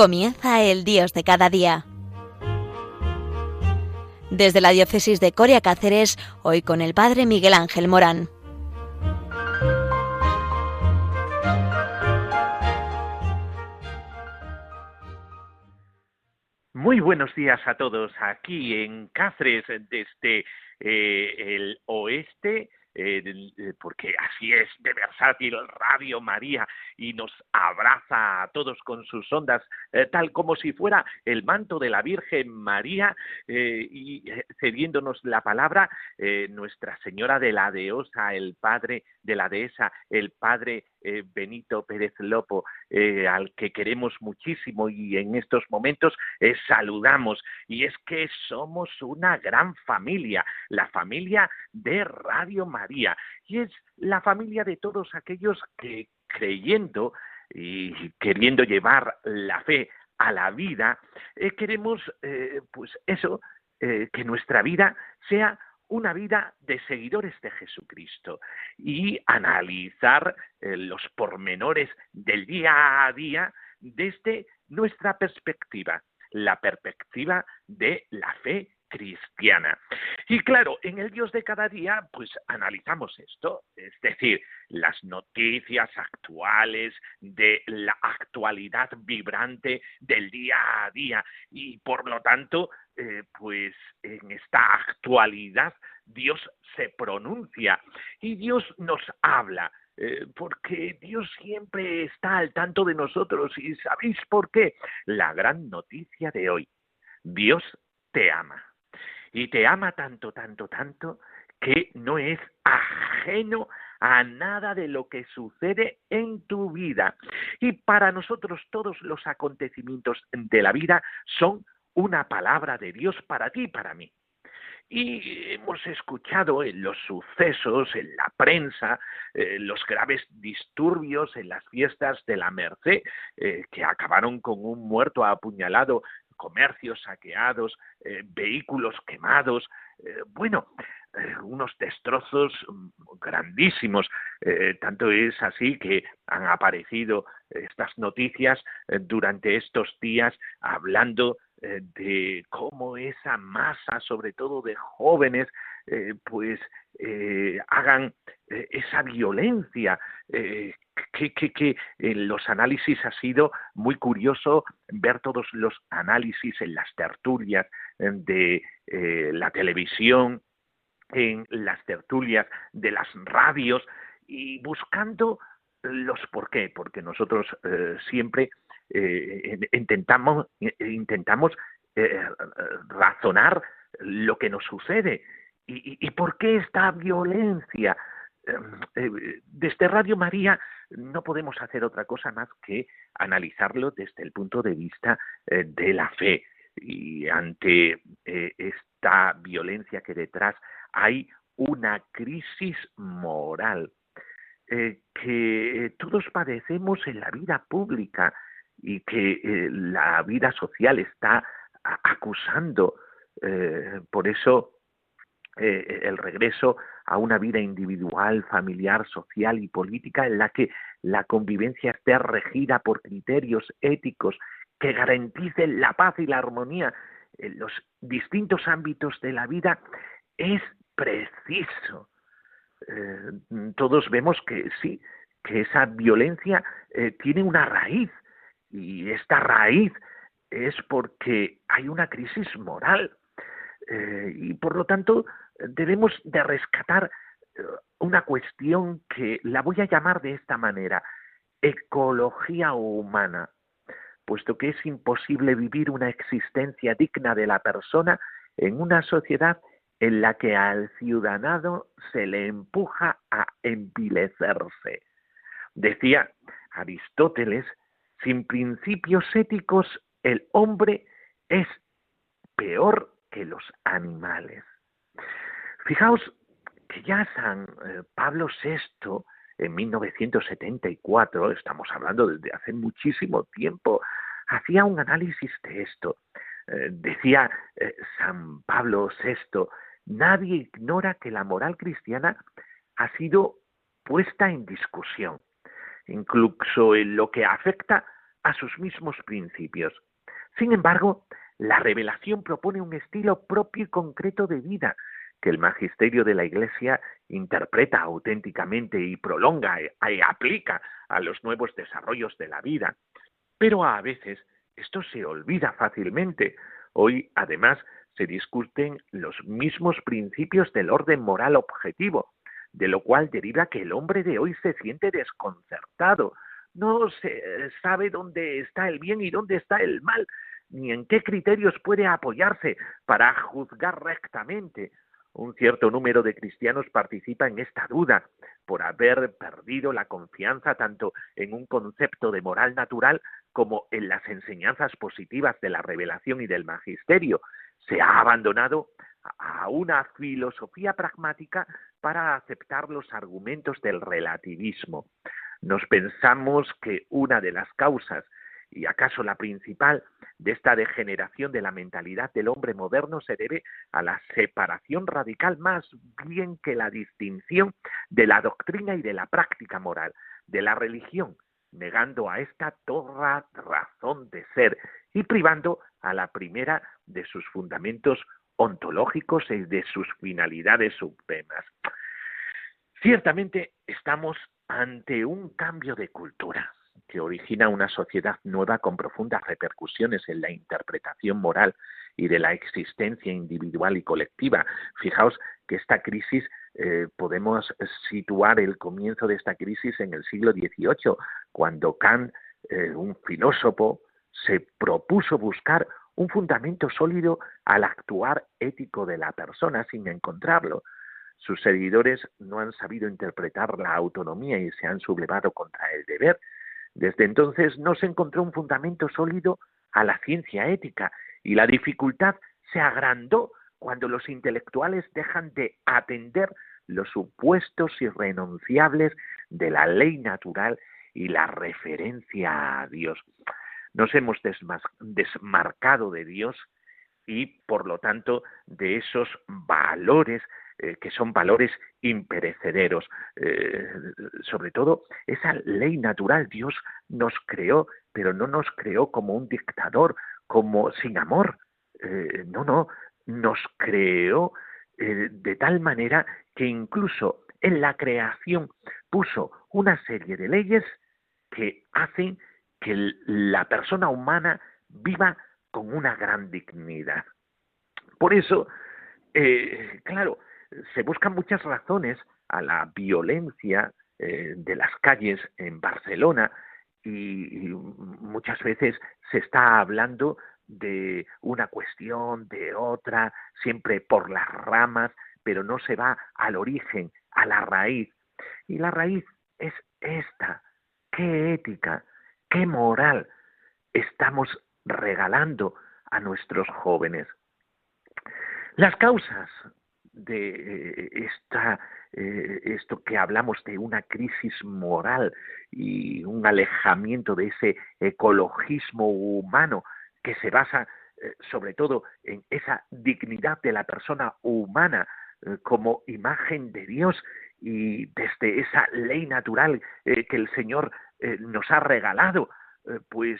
Comienza el Dios de cada día. Desde la diócesis de Coria Cáceres, hoy con el Padre Miguel Ángel Morán. Muy buenos días a todos aquí en Cáceres desde eh, el oeste eh, eh, porque así es de versátil Radio María y nos abraza a todos con sus ondas, eh, tal como si fuera el manto de la Virgen María y cediéndonos la palabra Nuestra Señora de la Deosa, el Padre de la Dehesa, el Padre Benito Pérez Lopo, al que queremos muchísimo y en estos momentos saludamos. Y es que somos una gran familia, la familia de Radio María y es la familia de todos aquellos que creyendo y queriendo llevar la fe a la vida, eh, queremos, eh, pues eso, eh, que nuestra vida sea una vida de seguidores de Jesucristo y analizar los pormenores del día a día desde nuestra perspectiva, la perspectiva de la fe cristiana. Y claro, en el Dios de cada día, pues analizamos esto, es decir, las noticias actuales de la actualidad vibrante del día a día y por lo tanto, eh, pues en esta actualidad Dios se pronuncia y Dios nos habla. Eh, porque Dios siempre está al tanto de nosotros y ¿sabéis por qué? La gran noticia de hoy, Dios te ama y te ama tanto, tanto, tanto que no es ajeno a nada de lo que sucede en tu vida. Y para nosotros todos los acontecimientos de la vida son una palabra de Dios para ti y para mí. Y hemos escuchado en los sucesos, en la prensa, eh, los graves disturbios en las fiestas de la Merced, eh, que acabaron con un muerto apuñalado comercios saqueados, eh, vehículos quemados, eh, bueno, eh, unos destrozos mm, grandísimos. tanto es así que han aparecido estas noticias durante estos días hablando de cómo esa masa, sobre todo de jóvenes, pues hagan esa violencia que, que, en los análisis ha sido muy curioso ver todos los análisis en las tertulias de eh, la televisión, en las tertulias de las radios y buscando los por qué, porque nosotros eh, siempre eh, intentamos, intentamos razonar lo que nos sucede. Y, y por qué esta violencia eh, desde Radio María no podemos hacer otra cosa más que analizarlo desde el punto de vista eh, de la fe. Y ante eh, esta violencia que detrás hay una crisis moral que todos padecemos en la vida pública y que la vida social está acusando. por eso el regreso a una vida individual, familiar, social y política en la que la convivencia esté regida por criterios éticos que garanticen la paz y la armonía en los distintos ámbitos de la vida, es preciso. Eh, todos vemos que sí, que esa violencia eh, tiene una raíz y esta raíz es porque hay una crisis moral eh, y por lo tanto debemos de rescatar eh, una cuestión que la voy a llamar de esta manera, ecología humana, puesto que es imposible vivir una existencia digna de la persona en una sociedad en la que al ciudadano se le empuja a envilecerse. Decía Aristóteles, sin principios éticos el hombre es peor que los animales. Fijaos que ya San eh, Pablo VI, en 1974, estamos hablando desde hace muchísimo tiempo, hacía un análisis de esto. Eh, decía eh, San Pablo VI, nadie ignora que la moral cristiana ha sido puesta en discusión, incluso en lo que afecta a sus mismos principios. Sin embargo, la revelación propone un estilo propio y concreto de vida que el magisterio de la Iglesia interpreta auténticamente y prolonga y aplica a los nuevos desarrollos de la vida. Pero a veces esto se olvida fácilmente. Hoy, además, se discuten los mismos principios del orden moral objetivo, de lo cual deriva que el hombre de hoy se siente desconcertado, no se sabe dónde está el bien y dónde está el mal, ni en qué criterios puede apoyarse para juzgar rectamente. Un cierto número de cristianos participa en esta duda por haber perdido la confianza tanto en un concepto de moral natural como en las enseñanzas positivas de la revelación y del magisterio. Se ha abandonado a una filosofía pragmática para aceptar los argumentos del relativismo. Nos pensamos que una de las causas y acaso la principal de esta degeneración de la mentalidad del hombre moderno se debe a la separación radical más bien que la distinción de la doctrina y de la práctica moral, de la religión, negando a esta toda razón de ser y privando a la primera de sus fundamentos ontológicos y de sus finalidades supremas. Ciertamente estamos ante un cambio de cultura que origina una sociedad nueva con profundas repercusiones en la interpretación moral y de la existencia individual y colectiva. Fijaos que esta crisis eh, podemos situar el comienzo de esta crisis en el siglo XVIII, cuando Kant, eh, un filósofo, se propuso buscar un fundamento sólido al actuar ético de la persona sin encontrarlo. Sus seguidores no han sabido interpretar la autonomía y se han sublevado contra el deber, desde entonces no se encontró un fundamento sólido a la ciencia ética y la dificultad se agrandó cuando los intelectuales dejan de atender los supuestos irrenunciables de la ley natural y la referencia a Dios. Nos hemos desmarcado de Dios y, por lo tanto, de esos valores eh, que son valores imperecederos. Eh, sobre todo, esa ley natural, Dios nos creó, pero no nos creó como un dictador, como sin amor. Eh, no, no, nos creó de tal manera que incluso en la creación puso una serie de leyes que hacen que la persona humana viva con una gran dignidad. Por eso, claro, se buscan muchas razones a la violencia eh, de las calles en Barcelona y, muchas veces se está hablando de una cuestión, de otra, siempre por las ramas, pero no se va al origen, a la raíz. Y la raíz es esta. ¿Qué ética, qué moral estamos regalando a nuestros jóvenes? Las causas de esta, eh, esto que hablamos de una crisis moral y un alejamiento de ese ecologismo humano que se basa eh, sobre todo en esa dignidad de la persona humana eh, como imagen de Dios y desde esa ley natural que el Señor nos ha regalado, pues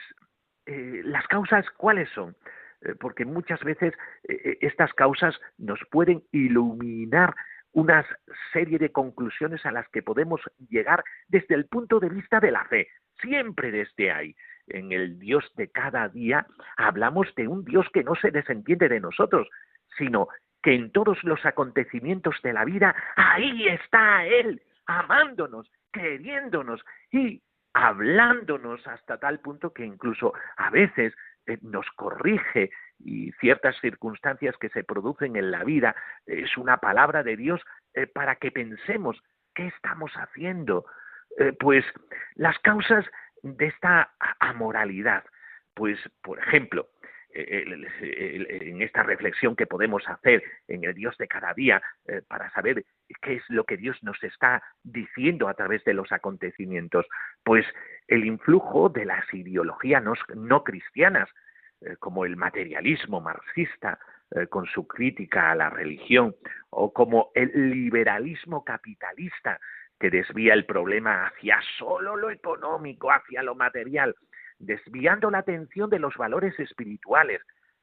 las causas cuáles son? Eh, porque muchas veces eh, eh, estas causas nos pueden iluminar una serie de conclusiones a las que podemos llegar desde el punto de vista de la fe, siempre desde ahí. En el Dios de cada día hablamos de un Dios que no se desentiende de nosotros, sino que en todos los acontecimientos de la vida, ahí está Él, amándonos, queriéndonos y hablándonos hasta tal punto que incluso a veces eh, nos corrige y ciertas circunstancias que se producen en la vida es una palabra de Dios eh, para que pensemos qué estamos haciendo. Eh, pues las causas de esta amoralidad, pues por ejemplo, en esta reflexión que podemos hacer en el Dios de cada día para saber qué es lo que Dios nos está diciendo a través de los acontecimientos, pues el influjo de las ideologías no, cristianas, eh, como el materialismo marxista, eh, con su crítica a la religión, o como el liberalismo capitalista, que desvía el problema hacia solo lo económico, hacia lo material. desviando la atención de los valores espirituales,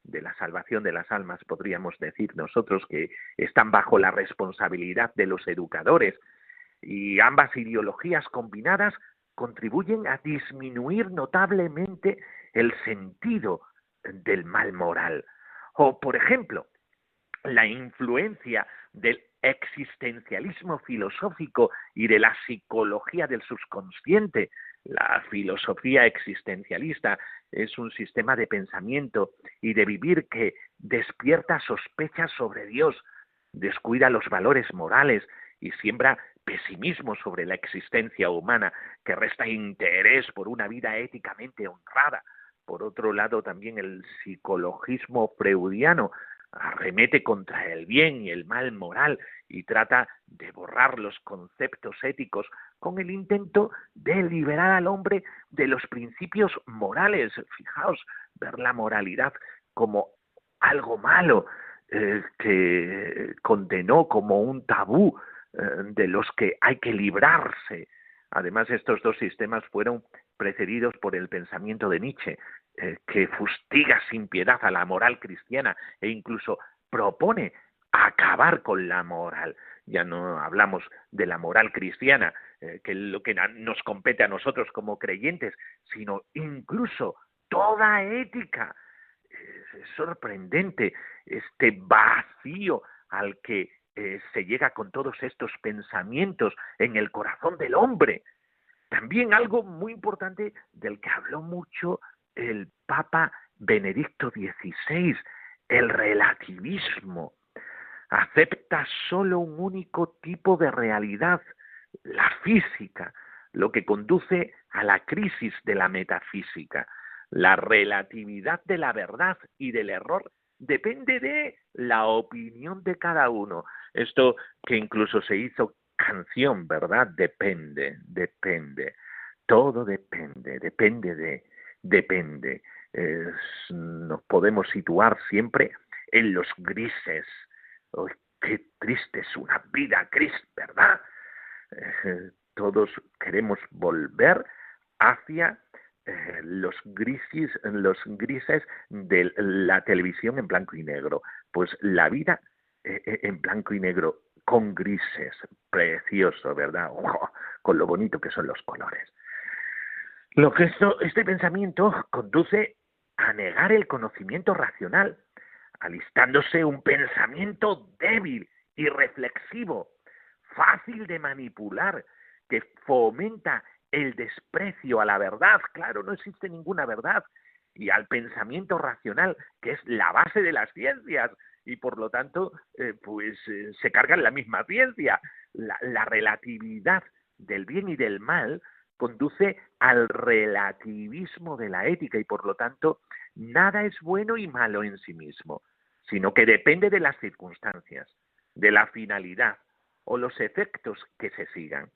de la salvación de las almas, podríamos decir nosotros, que están bajo la responsabilidad de los educadores. Y ambas ideologías combinadas contribuyen a disminuir notablemente el sentido del mal moral. O, por ejemplo, la influencia del existencialismo filosófico y de la psicología del subconsciente. La filosofía existencialista es un sistema de pensamiento y de vivir que despierta sospechas sobre Dios, descuida los valores morales y siembra pesimismo sobre la existencia humana, que resta interés por una vida éticamente honrada. Por otro lado, también el psicologismo freudiano arremete contra el bien y el mal moral y trata de borrar los conceptos éticos con el intento de liberar al hombre de los principios morales. Fijaos, ver la moralidad como algo malo eh, que condenó como un tabú eh, de los que hay que librarse. Además, estos dos sistemas fueron precedidos por el pensamiento de Nietzsche, eh, que fustiga sin piedad a la moral cristiana e incluso propone acabar con la moral. Ya no hablamos de la moral cristiana, eh, que es lo que nos compete a nosotros como creyentes, sino incluso toda ética. Es sorprendente este vacío al que eh, se llega con todos estos pensamientos en el corazón del hombre. También algo muy importante del que habló mucho el Papa Benedicto XVI, el relativismo. Acepta solo un único tipo de realidad, la física, lo que conduce a la crisis de la metafísica. La relatividad de la verdad y del error depende de la opinión de cada uno. Esto que incluso se hizo canción, ¿verdad? Depende, depende. Todo depende, depende de depende. nos podemos situar siempre en los grises. Qué triste es una vida gris, ¿verdad? Eh, todos queremos volver hacia eh, los grises, los grises de la televisión en blanco y negro. Pues la vida eh, en blanco y negro con grises, precioso, ¿verdad? con lo bonito que son los colores. Lo que esto, este pensamiento conduce a negar el conocimiento racional, alistándose un pensamiento débil, y reflexivo, fácil de manipular, que fomenta el desprecio a la verdad. Claro, no existe ninguna verdad. Y al pensamiento racional, que es la base de las ciencias, y por lo tanto, eh, pues eh, se carga en la misma ciencia. la relatividad del bien y del mal conduce al relativismo de la ética y por lo tanto nada es bueno y malo en sí mismo, sino que depende de las circunstancias, de la finalidad o los efectos que se sigan.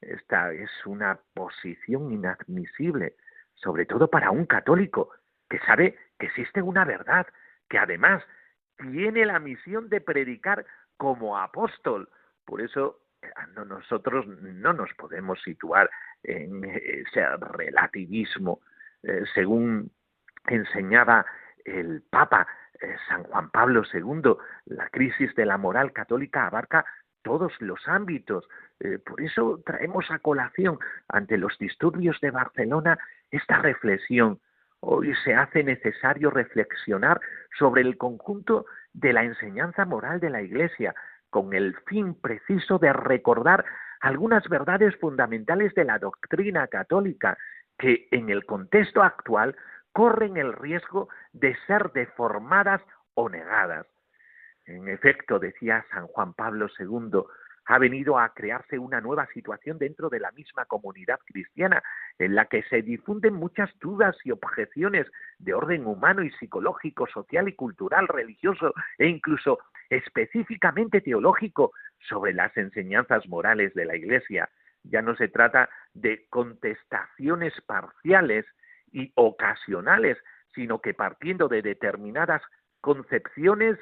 Esta es una posición inadmisible, sobre todo para un católico que sabe que existe una verdad, que además tiene la misión de predicar como apóstol. Por eso nosotros no nos podemos situar en ese relativismo, eh, según enseñaba el Papa eh, San Juan Pablo II, la crisis de la moral católica abarca todos los ámbitos. Eh, por eso traemos a colación ante los disturbios de Barcelona esta reflexión. Hoy se hace necesario reflexionar sobre el conjunto de la enseñanza moral de la Iglesia, con el fin preciso de recordar algunas verdades fundamentales de la doctrina católica que en el contexto actual corren el riesgo de ser deformadas o negadas. En efecto, decía San Juan Pablo II, ha venido a crearse una nueva situación dentro de la misma comunidad cristiana, en la que se difunden muchas dudas y objeciones de orden humano y psicológico, social y cultural, religioso e incluso específicamente teológico sobre las enseñanzas morales de la Iglesia. Ya no se trata de contestaciones parciales y ocasionales, sino que partiendo de determinadas concepciones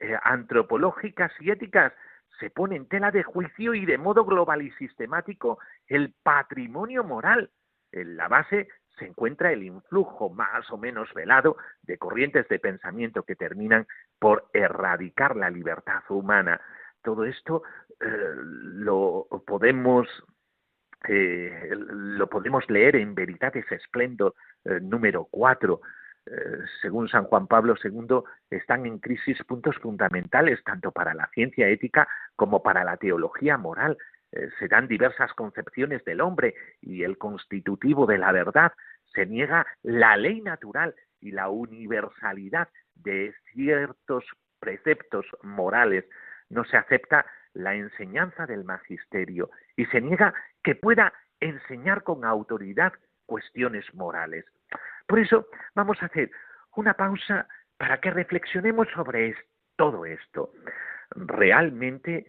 eh, antropológicas y éticas, se pone en tela de juicio y de modo global y sistemático el patrimonio moral. En la base se encuentra el influjo más o menos velado de corrientes de pensamiento que terminan por erradicar la libertad humana. Todo esto eh, lo podemos eh, lo podemos leer en Veritates Esplendor eh, número 4. según San Juan Pablo II, están en crisis puntos fundamentales tanto para la ciencia ética como para la teología moral. Eh, se dan diversas concepciones del hombre y el constitutivo de la verdad, se niega la ley natural y la universalidad de ciertos preceptos morales, no se acepta la enseñanza del magisterio y se niega que pueda enseñar con autoridad cuestiones morales. Por eso vamos a hacer una pausa para que reflexionemos sobre todo esto. Realmente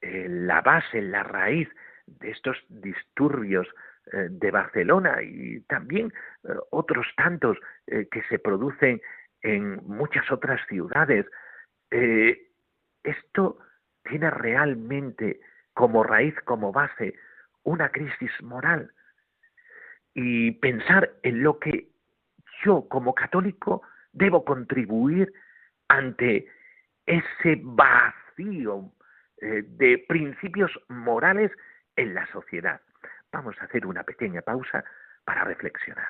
eh, la base, la raíz de estos disturbios eh, de Barcelona y también eh, otros tantos que se producen en muchas otras ciudades. esto tiene realmente como raíz, como base, una crisis moral. Y pensar en lo que yo como católico debo contribuir ante ese vacío eh, de principios morales en la sociedad. Vamos a hacer una pequeña pausa para reflexionar.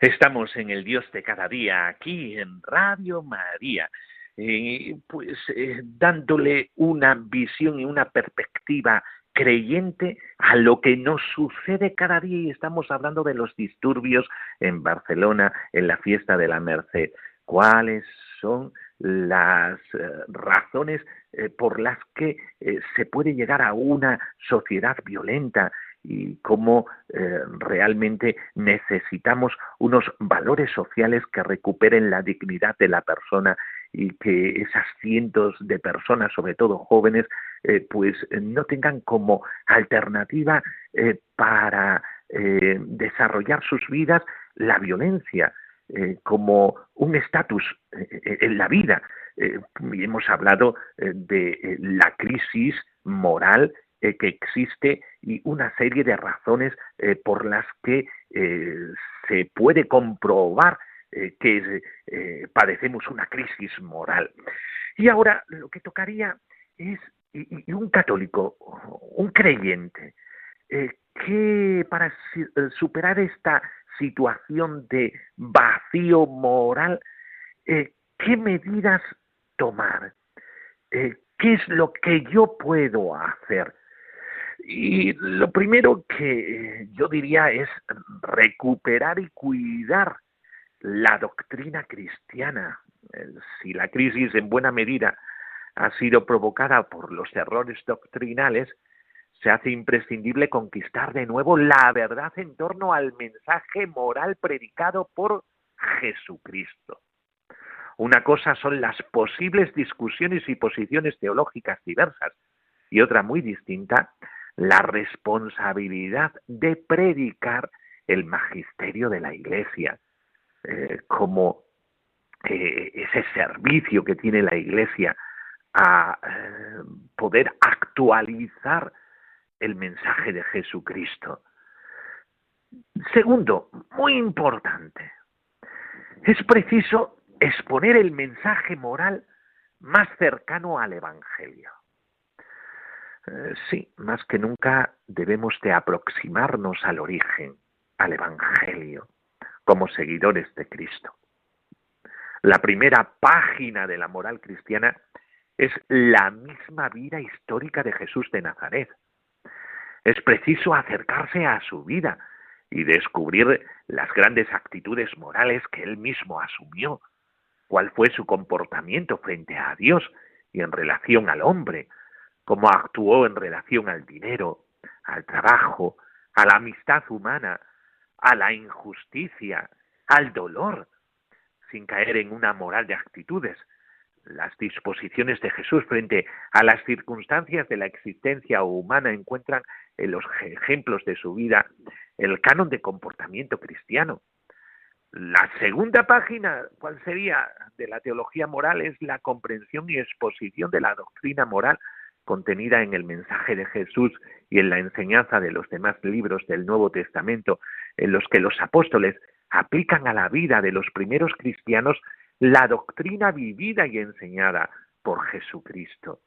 Estamos en el Dios de cada día, aquí en Radio María, eh, pues eh, dándole una visión y una perspectiva creyente a lo que nos sucede cada día. Y estamos hablando de los disturbios en Barcelona en la fiesta de la Merced. ¿Cuáles son las eh, razones por las que se puede llegar a una sociedad violenta y cómo eh, realmente necesitamos unos valores sociales que recuperen la dignidad de la persona y que esas cientos de personas, sobre todo jóvenes, eh, pues no tengan como alternativa eh, para desarrollar sus vidas la violencia como un estatus en la vida. hemos hablado de la crisis moral eh, que existe y una serie de razones eh, por las que eh, se puede comprobar que padecemos una crisis moral. Y ahora lo que tocaría es, y, un católico, un creyente, que para superar esta situación de vacío moral, ¿qué medidas tomar? ¿Qué es lo que yo puedo hacer? Y lo primero que yo diría es recuperar y cuidar la doctrina cristiana. Si la crisis en buena medida ha sido provocada por los errores doctrinales, se hace imprescindible conquistar de nuevo la verdad en torno al mensaje moral predicado por Jesucristo. Una cosa son las posibles discusiones y posiciones teológicas diversas y otra muy distinta, la responsabilidad de predicar el magisterio de la Iglesia eh, como eh, ese servicio que tiene la Iglesia a eh, poder actualizar el mensaje de Jesucristo. Segundo, muy importante, es preciso exponer el mensaje moral más cercano al Evangelio. Eh, sí, más que nunca debemos de aproximarnos al origen, al Evangelio, como seguidores de Cristo. La primera página de la moral cristiana es la misma vida histórica de Jesús de Nazaret. Es preciso acercarse a su vida y descubrir las grandes actitudes morales que él mismo asumió, cuál fue su comportamiento frente a Dios y en relación al hombre, cómo actuó en relación al dinero, al trabajo, a la amistad humana, a la injusticia, al dolor, sin caer en una moral de actitudes. Las disposiciones de Jesús frente a las circunstancias de la existencia humana encuentran en los ejemplos de su vida el canon de comportamiento cristiano. La segunda página, ¿cuál sería? De la teología moral es la comprensión y exposición de la doctrina moral contenida en el mensaje de Jesús y en la enseñanza de los demás libros del Nuevo Testamento, en los que los apóstoles aplican a la vida de los primeros cristianos la doctrina vivida y enseñada por Jesucristo.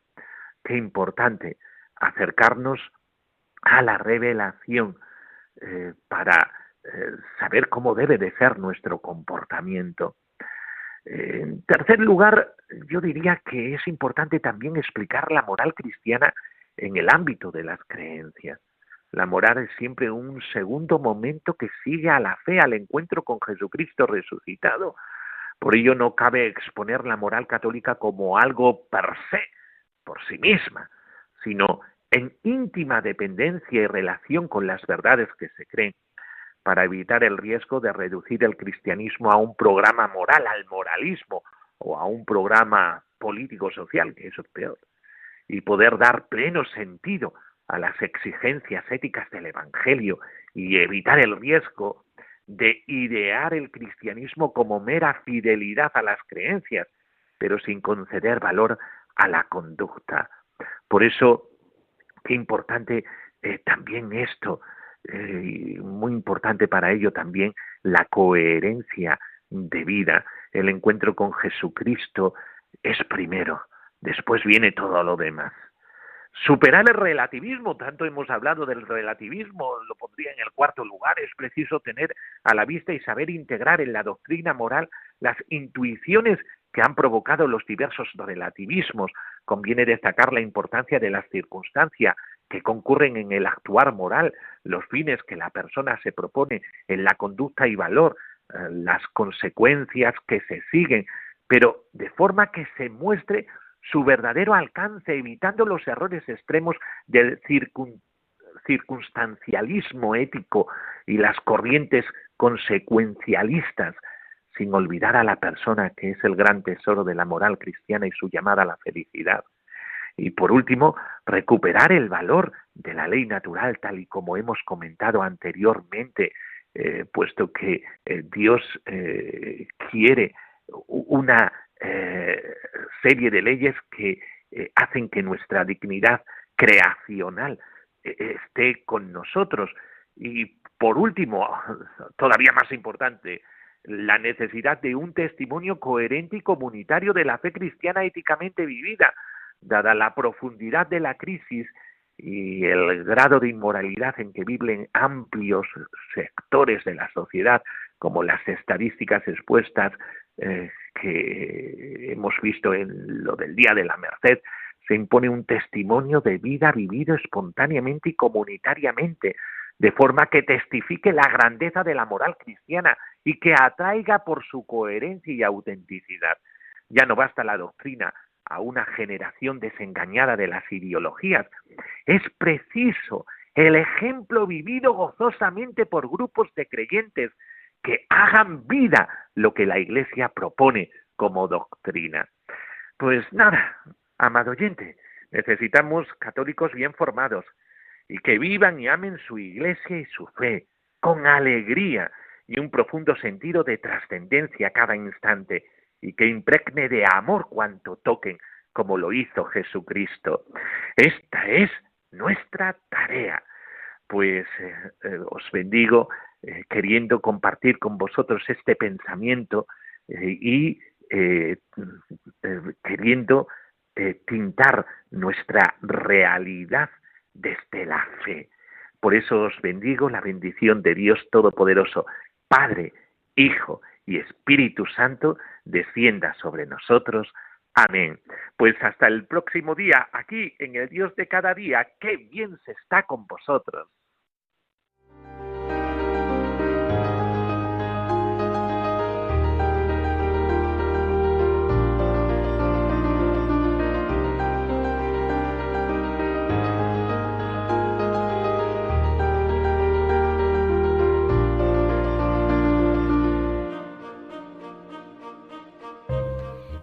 Qué importante acercarnos a la revelación eh, para eh, saber cómo debe de ser nuestro comportamiento. En tercer lugar, yo diría que es importante también explicar la moral cristiana en el ámbito de las creencias. La moral es siempre un segundo momento que sigue a la fe, al encuentro con Jesucristo resucitado. Por ello no cabe exponer la moral católica como algo per se, por sí misma, sino en íntima dependencia y relación con las verdades que se creen, para evitar el riesgo de reducir el cristianismo a un programa moral, al moralismo, o a un programa político-social, que eso es peor, y poder dar pleno sentido a las exigencias éticas del Evangelio y evitar el riesgo de idear el cristianismo como mera fidelidad a las creencias, pero sin conceder valor a la conducta. Por eso, qué importante eh, también esto, eh, muy importante para ello también la coherencia de vida. El encuentro con Jesucristo es primero, después viene todo lo demás. Superar el relativismo, tanto hemos hablado del relativismo, lo pondría en el cuarto lugar, es preciso tener a la vista y saber integrar en la doctrina moral las intuiciones que han provocado los diversos relativismos. Conviene destacar la importancia de las circunstancias que concurren en el actuar moral, los fines que la persona se propone en la conducta y valor, eh, las consecuencias que se siguen, pero de forma que se muestre su verdadero alcance, evitando los errores extremos del circunstancialismo ético y las corrientes consecuencialistas, sin olvidar a la persona que es el gran tesoro de la moral cristiana y su llamada a la felicidad. Y por último, recuperar el valor de la ley natural, tal y como hemos comentado anteriormente, eh, puesto que eh, Dios eh, quiere una serie de leyes que hacen que nuestra dignidad creacional esté con nosotros. Y por último, todavía más importante, la necesidad de un testimonio coherente y comunitario de la fe cristiana éticamente vivida, dada la profundidad de la crisis y el grado de inmoralidad en que viven amplios sectores de la sociedad, como las estadísticas expuestas eh, que hemos visto en lo del Día de la Merced, se impone un testimonio de vida vivido espontáneamente y comunitariamente, de forma que testifique la grandeza de la moral cristiana y que atraiga por su coherencia y autenticidad. Ya no basta la doctrina a una generación desengañada de las ideologías Es preciso el ejemplo vivido gozosamente por grupos de creyentes que hagan vida lo que la Iglesia propone como doctrina. Pues nada, amado oyente, necesitamos católicos bien formados y que vivan y amen su Iglesia y su fe con alegría y un profundo sentido de trascendencia cada instante y que impregne de amor cuanto toquen, como lo hizo Jesucristo. Esta es nuestra tarea. Pues eh, eh, os bendigo eh, queriendo compartir con vosotros este pensamiento y queriendo tintar nuestra realidad desde la fe. Por eso os bendigo la bendición de Dios Todopoderoso, Padre, Hijo y Espíritu Santo, descienda sobre nosotros. Amén. Pues hasta el próximo día, aquí en el Dios de cada día, qué bien se está con vosotros.